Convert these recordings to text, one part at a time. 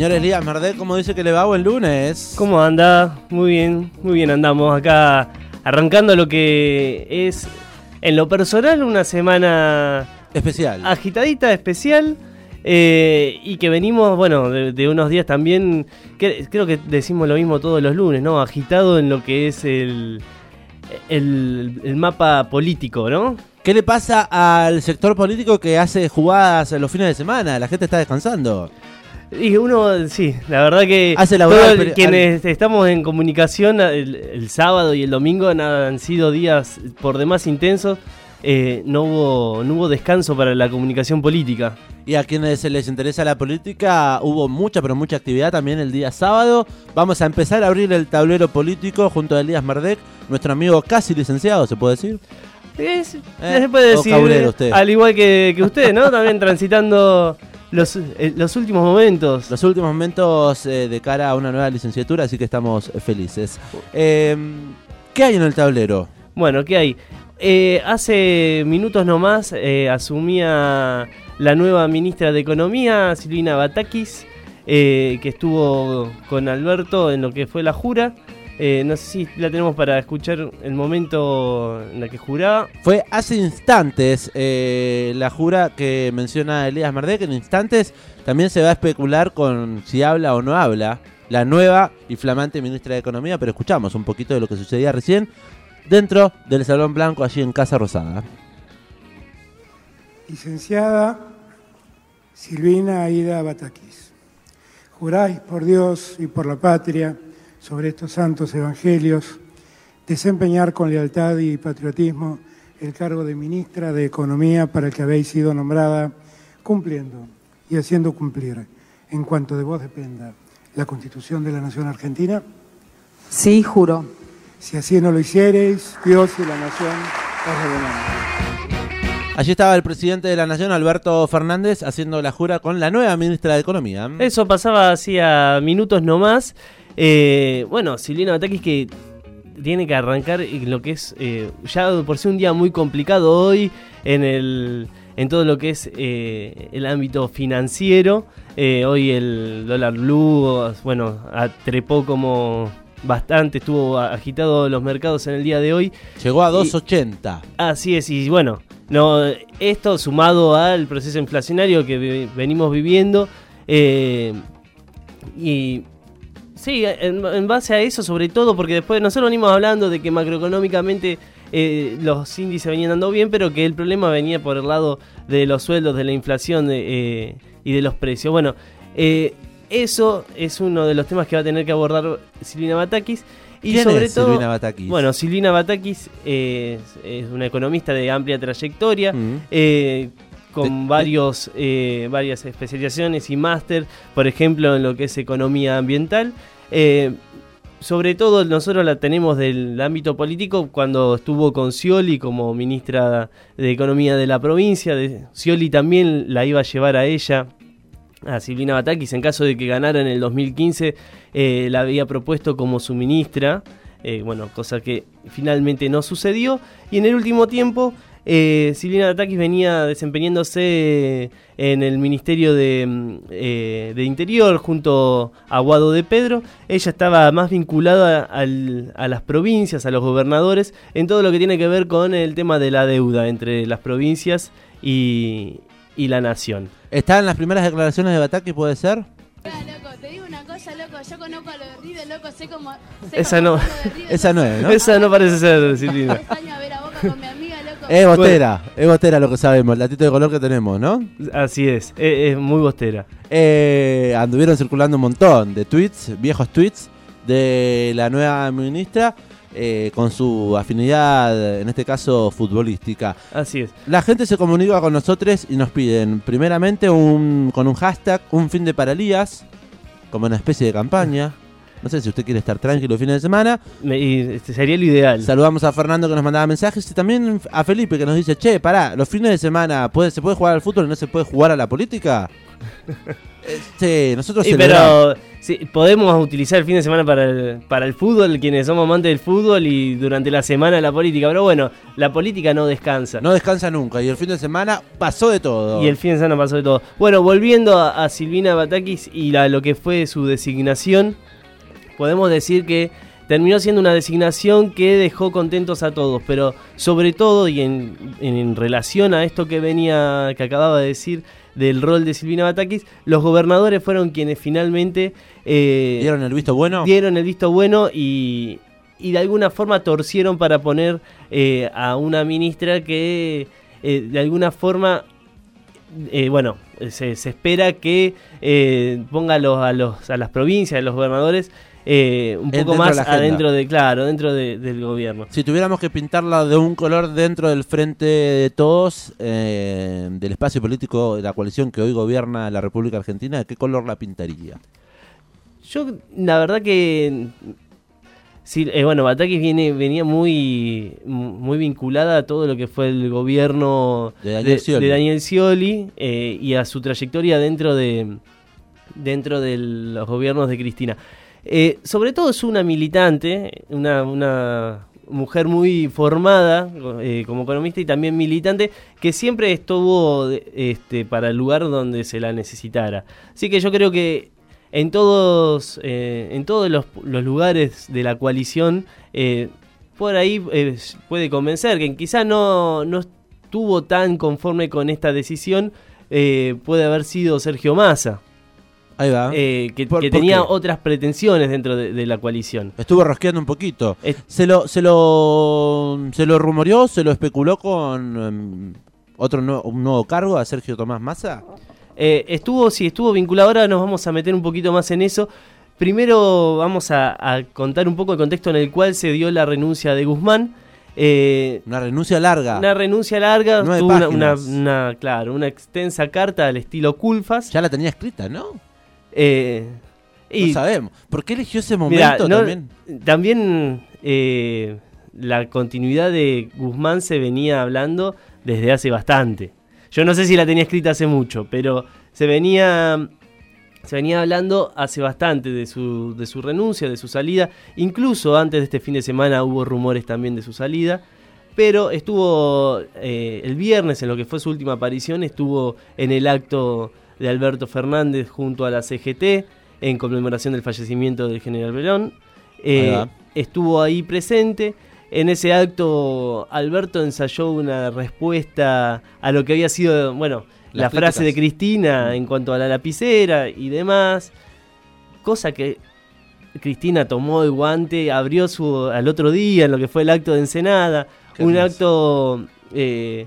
Señor Elías Merdé, ¿cómo dice que le va? Buen lunes. ¿Cómo anda? Muy bien, muy bien andamos acá arrancando lo que es en lo personal una semana especial. Agitadita, especial. Eh, y que venimos, bueno, de, unos días también, creo que decimos lo mismo todos los lunes, ¿no? Agitado en lo que es el, el, mapa político, ¿no? ¿Qué le pasa al sector político que hace jugadas los fines de semana? La gente está descansando. Y uno, sí, la verdad que Hace quienes estamos en comunicación el, sábado y el domingo han, sido días por demás intensos. Eh, no, hubo, no hubo descanso para la comunicación política. Y a quienes les interesa la política, hubo mucha, pero mucha actividad también el día sábado. Vamos a empezar a abrir el tablero político junto a Elías Merdek, nuestro amigo casi licenciado, ¿se puede decir? ¿Eh? se puede decir. Al igual que, que usted, ¿no? También transitando los, eh, los últimos momentos. Los últimos momentos eh, de cara a una nueva licenciatura, así que estamos felices. Em, ¿Qué hay en el tablero? Bueno, ¿qué hay? Eh, hace minutos nomás asumía la nueva ministra de Economía, Silvina Batakis, que estuvo con Alberto en lo que fue la jura. Eh, no sé si la tenemos para escuchar el momento en el que juraba. Fue hace instantes eh, la jura que menciona Elías Merdek. En instantes también se va a especular con si habla o no habla la nueva y flamante ministra de Economía. Pero escuchamos un poquito de lo que sucedía recién dentro del Salón Blanco, allí en Casa Rosada. Licenciada Silvina Aida Batakis, juráis por Dios y por la patria sobre estos santos evangelios, desempeñar con lealtad y patriotismo el cargo de ministra de Economía para el que habéis sido nombrada, cumpliendo y haciendo cumplir, en cuanto de vos dependa, la Constitución de la Nación Argentina? Sí, juro. Si así no lo hiciereis, Dios y la Nación os revelarán. Allí estaba el presidente de la Nación, Alberto Fernández, haciendo la jura con la nueva ministra de Economía. Eso pasaba hacía minutos nomás. Eh, bueno, Silvina Batakis que tiene que arrancar lo que es eh, ya por ser un día muy complicado hoy en el en todo lo que es eh, el ámbito financiero. hoy el dólar blue, bueno, trepó como bastante, estuvo agitado los mercados en el día de hoy. Llegó a 2.80. Así es, y bueno, no, esto sumado al proceso inflacionario que venimos viviendo. y Sí, en, base a eso sobre todo, porque después nosotros venimos hablando de que macroeconómicamente eh, los índices venían dando bien, pero que el problema venía por el lado de los sueldos, de la inflación eh, y de los precios. Bueno, eh, eso es uno de los temas que va a tener que abordar Silvina Batakis. Y sobre todo, Silvina Batakis? Bueno, Silvina Batakis es, una economista de amplia trayectoria. Mm. Con varios, varias especializaciones y máster, por ejemplo, en lo que es economía ambiental. Eh, sobre todo nosotros la tenemos del ámbito político cuando estuvo con Scioli como ministra de Economía de la provincia. De, Scioli también la iba a llevar a ella, a Silvina Batakis, en caso de que ganara en el 2015, eh, la había propuesto como su ministra. Eh, bueno, cosa que finalmente no sucedió. Y en el último tiempo eh, Silvina Datakis venía desempeñándose en el Ministerio mm, eh, de, Interior junto a Guado de Pedro. Ella estaba más vinculada a las provincias, a los gobernadores, en todo lo que tiene que ver con el tema de la deuda entre las provincias y, la nación. ¿Está en las primeras declaraciones de Batakis, puede ser? loco, te digo una cosa, loco, yo conozco a lo de loco, sé cómo... esa no, esa no es, ¿no? Esa no parece ser, Silvina. a ver a boca con mi amiga, es bostera, es bostera lo que sabemos, el latito de color que tenemos, ¿no? Así es, es, muy bostera. Eh, anduvieron circulando un montón de tweets, viejos tweets, de la nueva ministra. Eh, con su afinidad, en este caso futbolística. Así es. La gente se comunica con nosotros y nos piden, primeramente, un, con un hashtag, un fin de paralías, como una especie de campaña. No sé si usted quiere estar tranquilo el fin de semana. y este sería lo ideal. Saludamos a Fernando que nos mandaba mensajes y también a Felipe que nos dice, che, pará, los fines de semana ¿puede, ¿se puede jugar al fútbol y no se puede jugar a la política? Sí, nosotros Sí, pero sí, podemos utilizar el fin de semana para el, para el fútbol, quienes somos amantes del fútbol, y durante la semana la política. Pero bueno, la política no descansa. No descansa nunca y el fin de semana pasó de todo. Y el fin de semana pasó de todo. Bueno, volviendo a, a Silvina Batakis y la- lo que fue su designación, podemos decir que terminó siendo una designación que dejó contentos a todos, pero sobre todo y en, en relación a esto que venía, que acababa de decir del rol de Silvina Batakis, los gobernadores fueron quienes finalmente eh, ¿Dieron el visto bueno? dieron el visto bueno y, y de alguna forma torcieron para poner eh, a una ministra que eh, de alguna forma, eh, bueno, se, se espera que eh, ponga a, los, a, los, a las provincias, a los gobernadores, eh, un Eh, poco de más adentro de, claro, dentro de- del gobierno. Si tuviéramos que pintarla de un color dentro del frente de todos, eh, del espacio político de la coalición que hoy gobierna la República Argentina, ¿de qué color la pintaría? Yo, la verdad que. Sí, eh, bueno, Batakis viene, venía muy, muy vinculada a todo lo que fue el gobierno De Daniel Scioli. de Daniel Scioli, eh, y a su trayectoria dentro de, dentro de los gobiernos de Cristina. Eh, sobre todo es una militante, una, mujer muy formada eh, como economista y también militante, que siempre estuvo este, para el lugar donde se la necesitara. Así que yo creo que en todos, eh, en todos los, lugares de la coalición, eh, por ahí puede convencer que quizá no, no estuvo tan conforme con esta decisión, puede haber sido Sergio Massa, Ahí va. eh, que, ¿Por- que por tenía qué? otras pretensiones dentro de, de la coalición. Estuvo rosqueando un poquito. Se lo, se lo, se lo rumoreó, se lo especuló con em, otro nue- un nuevo cargo a Sergio Tomás Massa. Eh, estuvo, sí, estuvo vinculado. Ahora nos vamos a meter un poquito más en eso. Primero vamos a, a contar un poco el contexto en el cual se dio la renuncia de Guzmán. Eh, Una renuncia larga. una renuncia larga, tuvo una, una- claro, una extensa carta al estilo Culfas. Ya la tenía escrita, ¿no? Eh, y no sabemos. ¿Por qué eligió ese Mirá, momento no- también? también, eh, la continuidad de Guzmán se venía hablando desde hace bastante. Yo no sé si la tenía escrita hace mucho, pero se venía, se venía hablando hace bastante de su, de su renuncia, de su salida. Incluso antes de este fin de semana hubo rumores también de su salida. Pero estuvo eh, el viernes, en lo que fue su última aparición, estuvo en el acto de Alberto Fernández junto a la CGT en conmemoración del fallecimiento del general Perón. Eh, estuvo ahí presente. En ese acto, Alberto ensayó una respuesta a lo que había sido, bueno, Las la frase de. Cristina en cuanto a la lapicera y demás. Cosa que Cristina tomó el guante, abrió su al otro día en lo que fue el acto de Ensenada. Qué un hermoso. acto eh,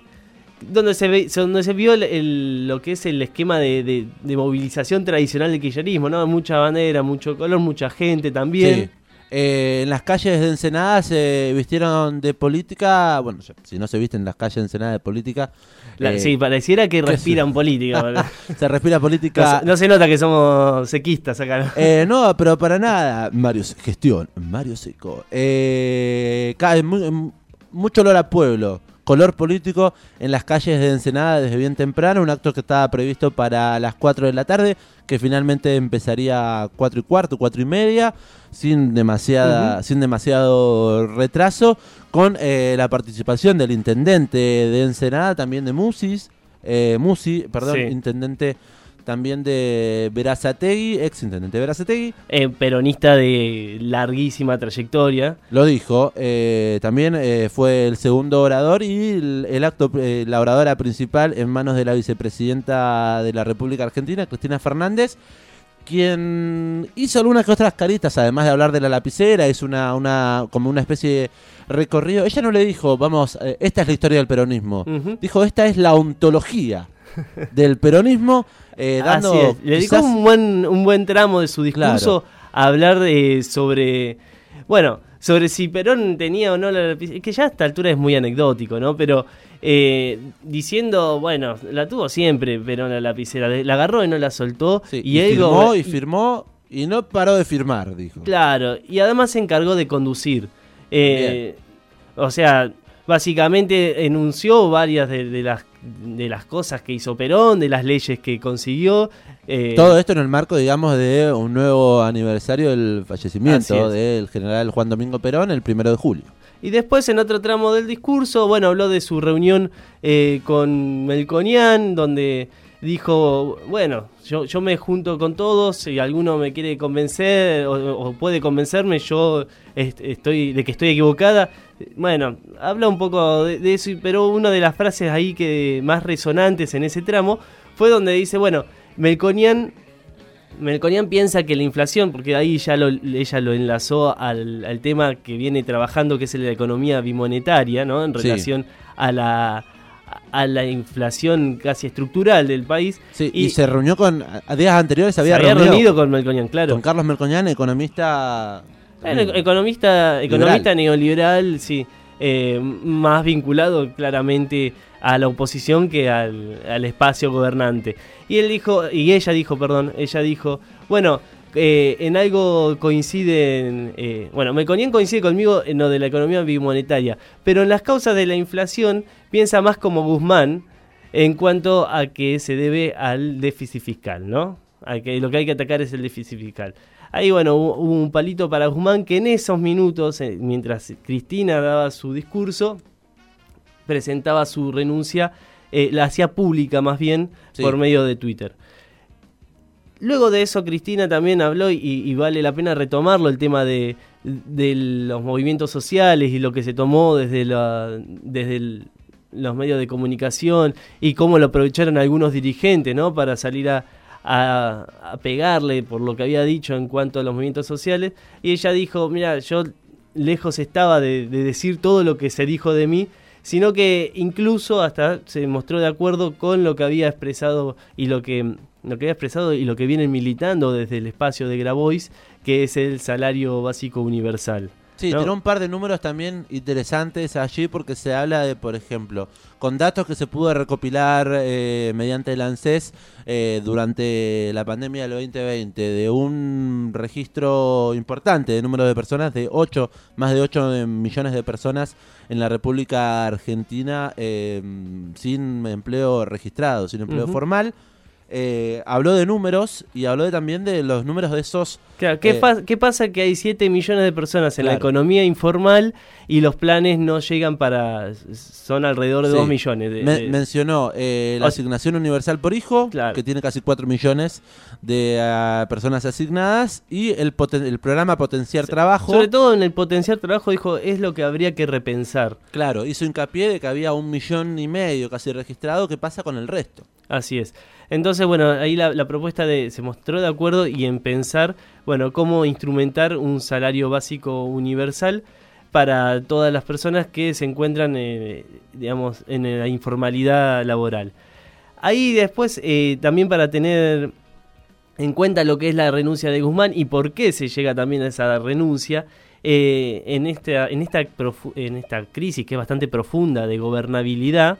donde se ve, donde se vio el- el- lo que es el esquema de, de- de movilización tradicional del kirchnerismo, ¿no? Mucha bandera, mucho color, mucha gente también. Sí. Eh, en las calles de Ensenada se vistieron de política. Bueno, si no se visten en las calles de Ensenada de política. La- eh, sí, pareciera que ¿qué respiran política. ¿verdad? se respira no, política. se- no se nota que somos sequistas acá. ¿no? Eh, no, pero para nada. Mario, Se- gestión, Mario Seco. Eh, cae mu- mu- mucho olor a pueblo, color político en las calles de Ensenada desde bien temprano. Un acto que estaba previsto para las 4 de la tarde, que finalmente empezaría a 4 y cuarto, 4 y media, sin, demasiada, sin demasiado retraso, con eh, la participación del intendente de Ensenada, también de Musis. Eh, Musi, perdón, Sí. intendente también de Verazategui, ex intendente de Verazategui, Eh, peronista de larguísima trayectoria. lo dijo. eh, también eh, fue el segundo orador y el, el acto, la oradora principal en manos de la vicepresidenta de la República Argentina, Cristina Fernández, quien hizo algunas que otras caritas, además de hablar de la lapicera, hizo una, una, como una especie de recorrido. Ella no le dijo, vamos, esta es la historia del peronismo. Dijo, esta es la ontología del peronismo, eh, dando Así es. Le dedicó quizás- un buen, un buen tramo de su discurso a hablar de, sobre. Bueno, sobre si Perón tenía o no la lapicera. Que ya a esta altura es muy anecdótico, ¿no? Pero eh, diciendo, bueno, la tuvo siempre Perón la lapicera. La agarró y no la soltó. Sí, y, firmó y firmó y no paró de firmar, dijo. Claro, y además se encargó de conducir. Eh, o sea, básicamente enunció varias de, las, de las cosas que hizo Perón, de las leyes que consiguió. Eh, Todo esto en el marco, digamos, de un nuevo aniversario del fallecimiento del general Juan Domingo Perón, el primero de julio. Y después, en otro tramo del discurso, bueno, habló de su reunión eh, con Melconian, donde dijo, bueno, yo, yo me junto con todos, si alguno me quiere convencer o, puede convencerme, yo estoy de que estoy equivocada. Bueno, habla un poco de, eso, pero una de las frases ahí que más resonantes en ese tramo fue donde dice, bueno, Melconian Melconian piensa que la inflación, porque ahí ya lo, ella lo enlazó al, tema que viene trabajando, que es la economía bimonetaria, ¿no? En relación a la a la inflación casi estructural del país. Sí, y, se reunió con, a días anteriores había, había reunido con Melconian, claro. Con Carlos Melconian, economista... economista, economista neoliberal, sí. Eh, más vinculado claramente a la oposición que al, espacio gobernante. Y él dijo, y ella dijo, perdón, ella dijo, bueno, eh, en algo coinciden, eh, bueno, Melconian coincide conmigo en lo de la economía bimonetaria, pero en las causas de la inflación piensa más como Guzmán en cuanto a que se debe al déficit fiscal, ¿no? A que lo que hay que atacar es el déficit fiscal. Ahí, bueno, hubo un palito para Guzmán que en esos minutos, eh, mientras Cristina daba su discurso, presentaba su renuncia, la hacía pública más bien por medio de Twitter. Luego de eso, Cristina también habló, y, vale la pena retomarlo, el tema de, los movimientos sociales y lo que se tomó desde, la, desde los medios de comunicación y cómo lo aprovecharon algunos dirigentes ¿no? para salir a, pegarle por lo que había dicho en cuanto a los movimientos sociales. Y ella dijo, mira, yo lejos estaba de, de decir todo lo que se dijo de mí, sino que incluso hasta se mostró de acuerdo con lo que había expresado y lo que lo que había expresado y lo que vienen militando desde el espacio de Grabois, que es el salario básico universal. Sí, tiene un par de números también interesantes allí porque se habla de, por ejemplo, con datos que se pudo recopilar eh, mediante el ANSES eh, durante la pandemia del 2020, de un registro importante de número de personas, de 8, más de 8 millones de personas en la República Argentina eh, sin empleo registrado, sin empleo formal. Eh, habló de números y habló también de los números de esos... Claro, ¿qué, eh, pasa que hay 7 millones de personas en la economía informal y los planes no llegan para... son alrededor de 2 millones? De, mencionó eh, la asignación universal por hijo, que tiene casi 4 millones de ah, personas asignadas, y el, el programa Potenciar Trabajo. Sobre todo en el Potenciar Trabajo dijo, es lo que habría que repensar. Claro, hizo hincapié de que había un millón y medio casi registrado, ¿qué pasa con el resto? Así es. Entonces, bueno, ahí la, propuesta de, se mostró de acuerdo y en pensar, bueno, cómo instrumentar un salario básico universal para todas las personas que se encuentran, eh, digamos, en la informalidad laboral. Ahí después, eh, también para tener en cuenta lo que es la renuncia de Guzmán y por qué se llega también a esa renuncia, eh, en, esta, en, esta en esta crisis que es bastante profunda de gobernabilidad,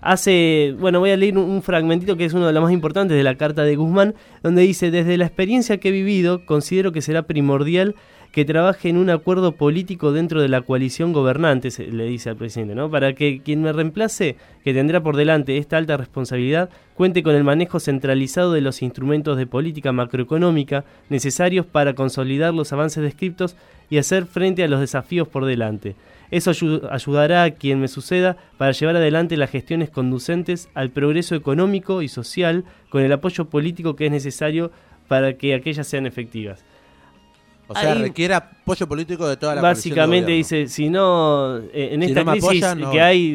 hace, bueno, voy a leer un, fragmentito que es uno de los más importantes de la carta de Guzmán, donde dice, desde la experiencia que he vivido, considero que será primordial que trabaje en un acuerdo político dentro de la coalición gobernante, le dice al presidente, ¿no? Para que quien me reemplace, que tendrá por delante esta alta responsabilidad, cuente con el manejo centralizado de los instrumentos de política macroeconómica necesarios para consolidar los avances descriptos y hacer frente a los desafíos por delante. Eso ayudará a quien me suceda para llevar adelante las gestiones conducentes al progreso económico y social con el apoyo político que es necesario para que aquellas sean efectivas. O sea, requiere apoyo político de toda la Básicamente dice, si no, eh, en esta crisis que hay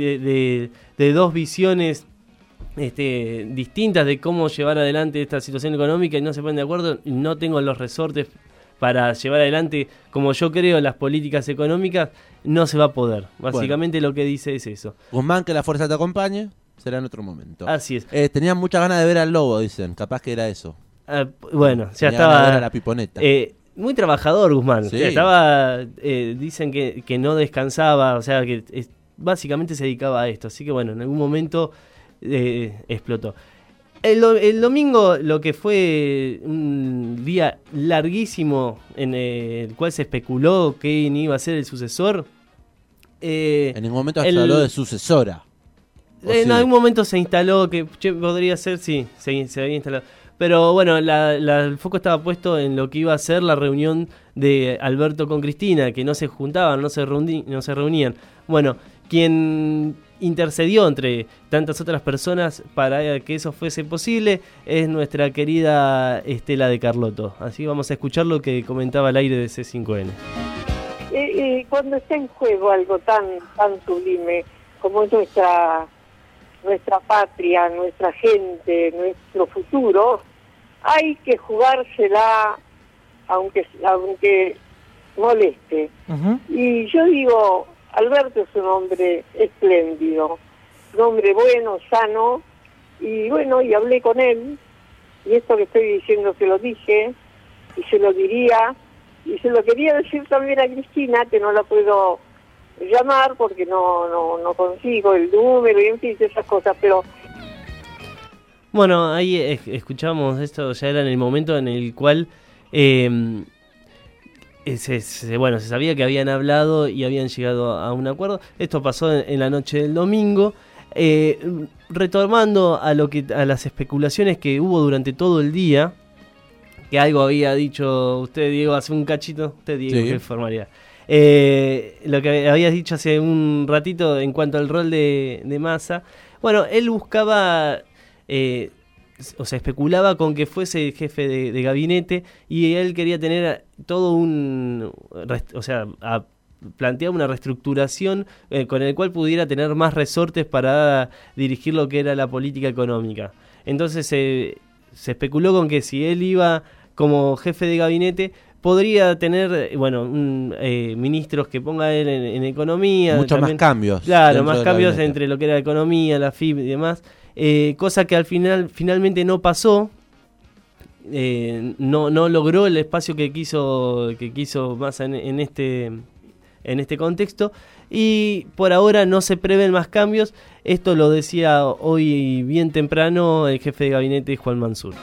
de, dos visiones este, distintas de cómo llevar adelante esta situación económica y no se ponen de acuerdo, no tengo los resortes para llevar adelante, como yo creo, las políticas económicas, no se va a poder. Básicamente lo que dice es eso. Guzmán, que la fuerza te acompañe, será en otro momento. Así es. Eh, tenían muchas ganas de ver al lobo, dicen. Capaz que era eso. Ah, bueno, ya estaba. la piponeta. Eh, muy trabajador, Guzmán. estaba. Eh, dicen que, no descansaba, o sea, que básicamente se dedicaba a esto. Así que bueno, en algún momento explotó. El, domingo, lo que fue un día larguísimo en el cual se especuló quién iba a ser el sucesor, Eh, en ningún momento se el- habló de sucesora. ¿O en sí? algún momento se instaló que che, podría ser, sí, se, se había instalado. Pero bueno, la- la- el foco estaba puesto en lo que iba a ser la reunión de Alberto con Cristina, que no se juntaban, no se, no se reunían. Bueno, quien intercedió entre tantas otras personas para que eso fuese posible es nuestra querida Estela de Carlotto. Así vamos a escuchar lo que comentaba al aire de C5N. Eh, eh, cuando está en juego algo tan tan sublime como es nuestra nuestra patria, nuestra gente, nuestro futuro, hay que jugársela aunque aunque moleste. Y yo digo, Alberto es un hombre espléndido, un hombre bueno, sano, y bueno, y hablé con él, y esto que estoy diciendo se lo dije, y se lo diría, y se lo quería decir también a Cristina, que no la puedo llamar porque no, no, no consigo el número y en fin, esas cosas, pero Bueno, ahí escuchamos esto, ya era en el momento en el cual, eh, eh, se, se- bueno, se sabía que habían hablado y habían llegado a un acuerdo. Esto pasó en, en la noche del domingo. Eh, retomando a lo que a las especulaciones que hubo durante todo el día, que algo había dicho usted, Diego, hace un cachito, usted, Diego, Sí. qué formalidad. Eh, lo que habías dicho hace un ratito en cuanto al rol de, de Massa. Bueno, él buscaba, eh, o sea, especulaba con que fuese jefe de, gabinete y él quería tener todo un, o sea, a- planteaba una reestructuración eh, con el cual pudiera tener más resortes para dirigir lo que era la política económica. Entonces eh, se especuló con que si él iba como jefe de gabinete podría tener, eh, bueno, un, eh, ministros que ponga él en, en economía. Muchos más cambios. Claro, más cambios entre lo que era economía, la FIB y demás. eh, cosa que al final finalmente no pasó. eh, no, no logró el espacio que quiso que quiso más en, en este en este contexto y por ahora no se prevén más cambios esto lo decía hoy bien temprano el jefe de gabinete Juan Mansur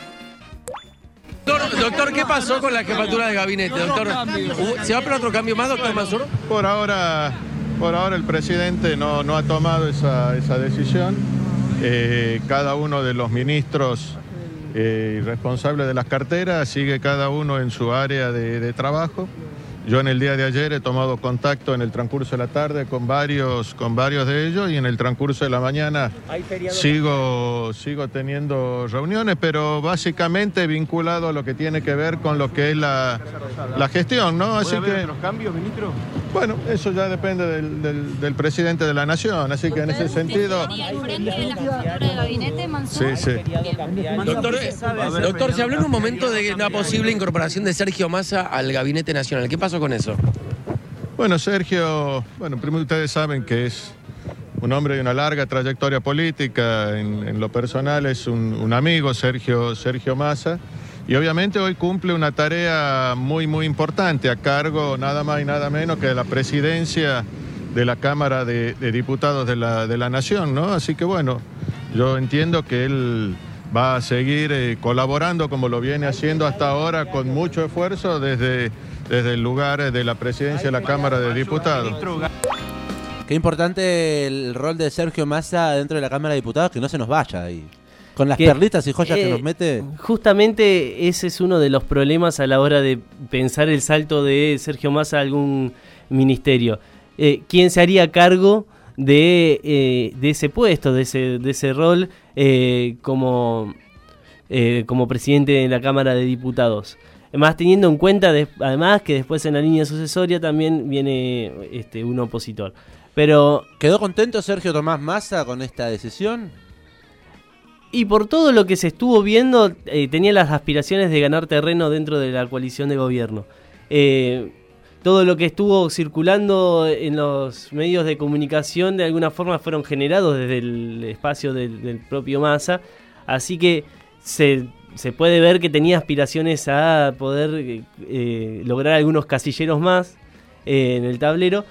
Doctor, doctor, ¿qué pasó con la jefatura de gabinete? Doctor, ¿Hubo- ¿se va para otro cambio más, doctor Mansur? Por ahora, por ahora el presidente no, no ha tomado esa, esa decisión. Eh, cada uno de los ministros eh, responsables de las carteras sigue cada uno en su área de, de trabajo. Yo en el día de ayer he tomado contacto en el transcurso de la tarde con varios, con varios de ellos y en el transcurso de la mañana sigo, sigo teniendo reuniones, pero básicamente vinculado a lo que tiene que ver con lo que es la, la gestión, ¿no? Así que cambios, ministro? bueno, eso ya depende del, del- del presidente de la nación, así que en ese sentido... al frente de la jefatura de gabinete, Mansur? Sí, sí. Doctor, doctor, se habló en un momento de una posible incorporación de Sergio Massa al gabinete nacional. ¿Qué pasó con eso? Bueno, Sergio, bueno, primero ustedes saben que es un hombre de una larga trayectoria política, en, en lo personal es un, un amigo, Sergio, Sergio Massa, y obviamente hoy cumple una tarea muy, muy importante a cargo nada más y nada menos que de la presidencia de la Cámara de, de Diputados de la, de la Nación, ¿no? Así que bueno, yo entiendo que él va a seguir eh, colaborando como lo viene haciendo hasta ahora con mucho esfuerzo desde, desde el lugar de la presidencia de la Cámara de Diputados. Qué importante el rol de Sergio Massa dentro de la Cámara de Diputados, que no se nos vaya ahí. Con las Que, perlitas y joyas que eh, nos mete. Justamente ese es uno de los problemas a la hora de pensar el salto de Sergio Massa a algún ministerio. Eh, ¿Quién se haría cargo de, eh, de ese puesto, de ese, de ese rol eh, como, eh, como presidente de la Cámara de Diputados? Más teniendo en cuenta, de- además, que después en la línea sucesoria también viene este, un opositor. Pero ¿Quedó contento Sergio Tomás Massa con esta decisión? Y por todo lo que se estuvo viendo, eh, tenía las aspiraciones de ganar terreno dentro de la coalición de gobierno. Eh, todo lo que estuvo circulando en los medios de comunicación de alguna forma fueron generados desde el espacio del, del propio Massa. Así que se, se puede ver que tenía aspiraciones a poder eh, lograr algunos casilleros más eh, en el tablero.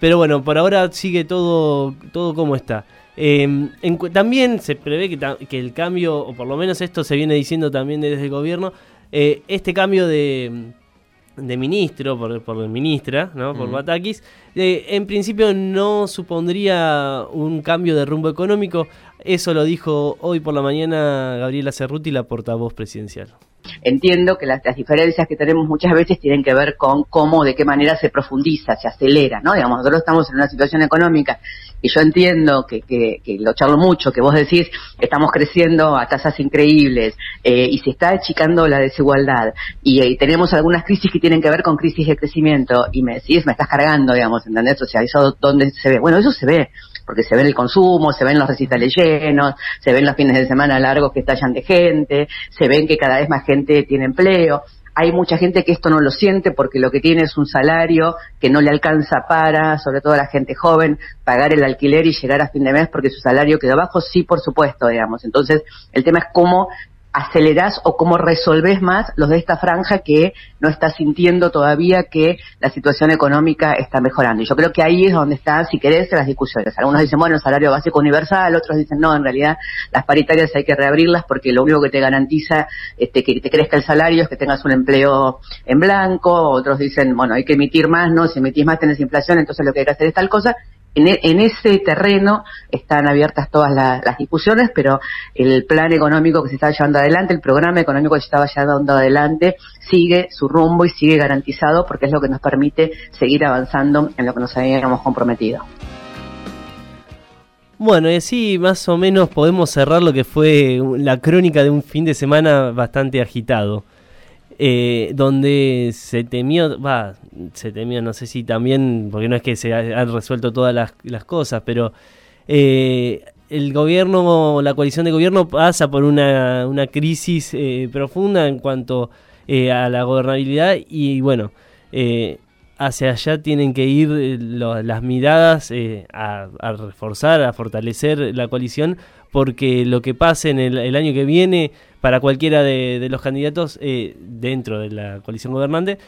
Pero bueno, por ahora sigue todo, todo como está. Cu- también se prevé que, que el cambio, o por lo menos esto se viene diciendo también desde el gobierno, eh, este cambio de, de ministro, por, por ministra, ¿no? por Mm. Batakis, eh, en principio no supondría un cambio de rumbo económico. Eso lo dijo hoy por la mañana Gabriela Cerruti, la portavoz presidencial. Entiendo que las, diferencias que tenemos muchas veces tienen que ver con cómo, de qué manera se profundiza, se acelera, ¿no? Digamos, nosotros estamos en una situación económica y yo entiendo que, que, que lo charlo mucho, que vos decís, estamos creciendo a tasas increíbles eh, y se está achicando la desigualdad y, tenemos algunas crisis que tienen que ver con crisis de crecimiento y me decís, me estás cargando, digamos, ¿entendés? O sea, ¿eso dónde se ve? Bueno, eso se ve porque se ve el consumo, se ven los recitales llenos, se ven los fines de semana largos que estallan de gente, se ven que cada vez más gente tiene empleo. Hay mucha gente que esto no lo siente porque lo que tiene es un salario que no le alcanza para, sobre todo la gente joven, pagar el alquiler y llegar a fin de mes porque su salario quedó bajo, sí, por supuesto, digamos. Entonces, el tema es cómo acelerás o cómo resolvés más los de esta franja que no está sintiendo todavía que la situación económica está mejorando. Y yo creo que ahí es donde están, si querés, las discusiones. Algunos dicen, bueno, salario básico universal, otros dicen, no, en realidad las paritarias hay que reabrirlas porque lo único que te garantiza este, que te crezca el salario es que tengas un empleo en blanco, otros dicen, bueno, hay que emitir más, no, si emitís más tenés inflación, entonces lo que hay que hacer es tal cosa, e, en, ese terreno están abiertas todas las discusiones, pero el plan económico que se está llevando adelante, el programa económico que se estaba llevando adelante, sigue su rumbo y sigue garantizado porque es lo que nos permite seguir avanzando en lo que nos habíamos comprometido. Bueno, y así más o menos podemos cerrar lo que fue la crónica de un fin de semana bastante agitado. Eh, donde se temió, va, se temió, no sé si también, porque no es que se han resuelto todas las, cosas, pero eh, el gobierno, la coalición de gobierno pasa por una, una crisis eh, profunda en cuanto a la gobernabilidad y bueno, hacia allá tienen que ir las miradas a, reforzar, a fortalecer la coalición, porque lo que pase en el año que viene para cualquiera de, los candidatos eh, dentro de la coalición gobernante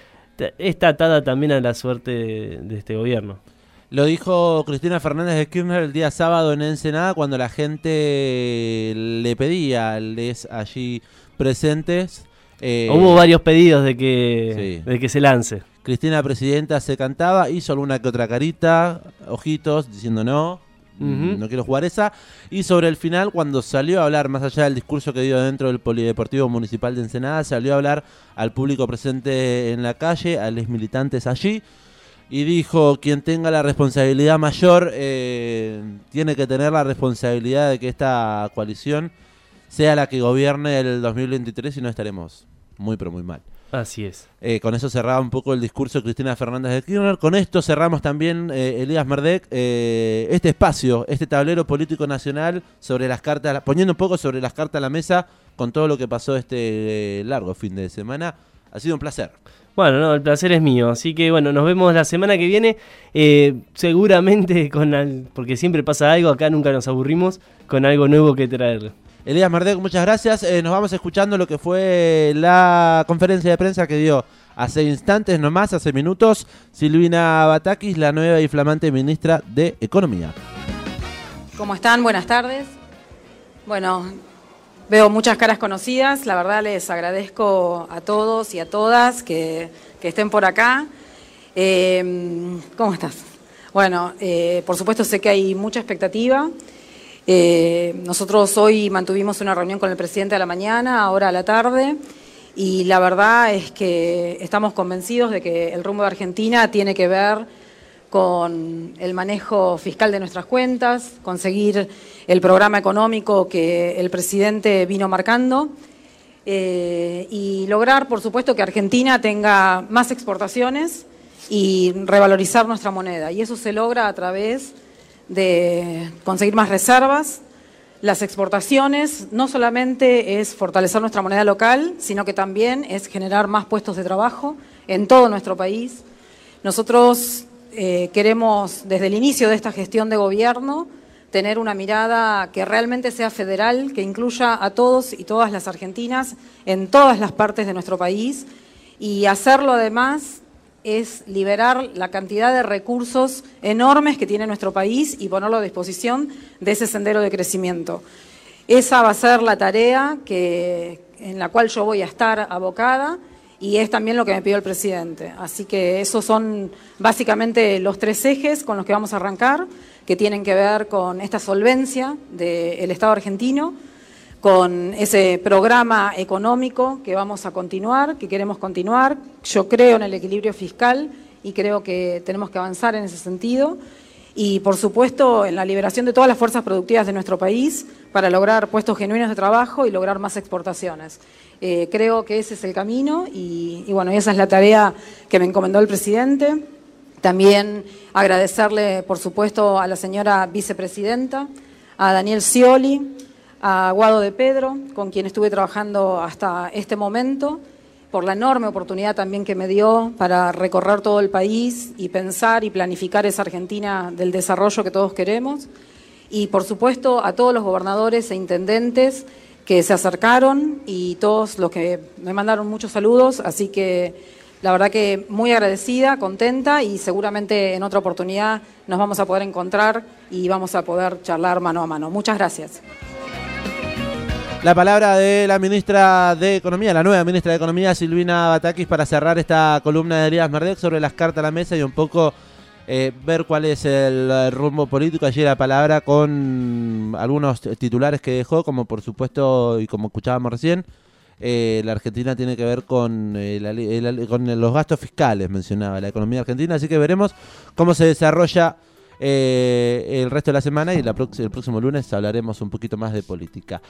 está atada también a la suerte de, este gobierno. Lo dijo Cristina Fernández de Kirchner el día sábado en Ensenada cuando la gente le pedía a los allí presentes. Eh, Hubo varios pedidos de que, de que se lance. Cristina Presidenta se cantaba, hizo alguna que otra carita, ojitos, diciendo no no quiero jugar esa. Y sobre el final, cuando salió a hablar, más allá del discurso que dio dentro del Polideportivo Municipal de Ensenada, salió a hablar al público presente en la calle, a los militantes allí. Y dijo, quien tenga la responsabilidad mayor eh, tiene que tener la responsabilidad de que esta coalición sea la que gobierne el 2023 y no estaremos muy pero muy mal. Así es. Eh, con eso cerraba un poco el discurso de Cristina Fernández de Kirchner. Con esto cerramos también, eh, Elías Merdek, eh, este espacio, este tablero político nacional sobre las cartas, poniendo un poco sobre las cartas a la mesa con todo lo que pasó este largo fin de semana. Ha sido un placer. Bueno, no, el placer es mío. Así que bueno, nos vemos la semana que viene. seguramente con, porque siempre pasa algo, acá nunca nos aburrimos, con algo nuevo que traer. Elías Mardec, muchas gracias. Eh, nos vamos escuchando lo que fue la conferencia de prensa que dio hace instantes nomás, hace minutos, Silvina Batakis, la nueva y flamante ministra de Economía. ¿Cómo están? Buenas tardes. Bueno, veo muchas caras conocidas. La verdad les agradezco a todos y a todas que, estén por acá. Eh, ¿Cómo estás? Bueno, eh, por supuesto sé que hay mucha expectativa. Eh, nosotros hoy mantuvimos una reunión con el presidente a la mañana, ahora a la tarde, y la verdad es que estamos convencidos de que el rumbo de Argentina tiene que ver con el manejo fiscal de nuestras cuentas, conseguir el programa económico que el presidente vino marcando eh, y lograr, por supuesto, que Argentina tenga más exportaciones y revalorizar nuestra moneda. Y eso se logra a través de conseguir más reservas. Las exportaciones no solamente es fortalecer nuestra moneda local, sino que también es generar más puestos de trabajo en todo nuestro país. Nosotros eh, queremos, desde el inicio de esta gestión de gobierno, tener una mirada que realmente sea federal, que incluya a todos y todas las argentinas en todas las partes de nuestro país y hacerlo además es liberar la cantidad de recursos enormes que tiene nuestro país y ponerlo a disposición de ese sendero de crecimiento. Esa va a ser la tarea que, en la cual yo voy a estar abocada y es también lo que me pidió el presidente. Así que esos son básicamente los tres ejes con los que vamos a arrancar, que tienen que ver con esta solvencia del Estado argentino, con ese programa económico que vamos a continuar, que queremos continuar. Yo creo en el equilibrio fiscal y creo que tenemos que avanzar en ese sentido. Y, por supuesto, en la liberación de todas las fuerzas productivas de nuestro país para lograr puestos genuinos de trabajo y lograr más exportaciones. Eh, creo que ese es el camino y, y, bueno, esa es la tarea que me encomendó el presidente. También agradecerle, por supuesto, a la señora vicepresidenta, a Daniel Scioli, a Guado de Pedro, con quien estuve trabajando hasta este momento, por la enorme oportunidad también que me dio para recorrer todo el país y pensar y planificar esa Argentina del desarrollo que todos queremos. Y por supuesto a todos los gobernadores e intendentes que se acercaron y todos los que me mandaron muchos saludos, así que la verdad que muy agradecida, contenta y seguramente en otra oportunidad nos vamos a poder encontrar y vamos a poder charlar mano a mano. Muchas gracias. La palabra de la ministra de Economía, la nueva ministra de Economía, Silvina Batakis, para cerrar esta columna de Elías Mardek sobre las cartas a la mesa y un poco eh, ver cuál es el rumbo político. Allí la palabra con algunos titulares que dejó, como por supuesto, y como escuchábamos recién, eh, la Argentina tiene que ver con, eh, con los gastos fiscales, mencionaba la economía argentina. Así que veremos cómo se desarrolla el resto de la semana y el próximo lunes hablaremos un poquito más de política.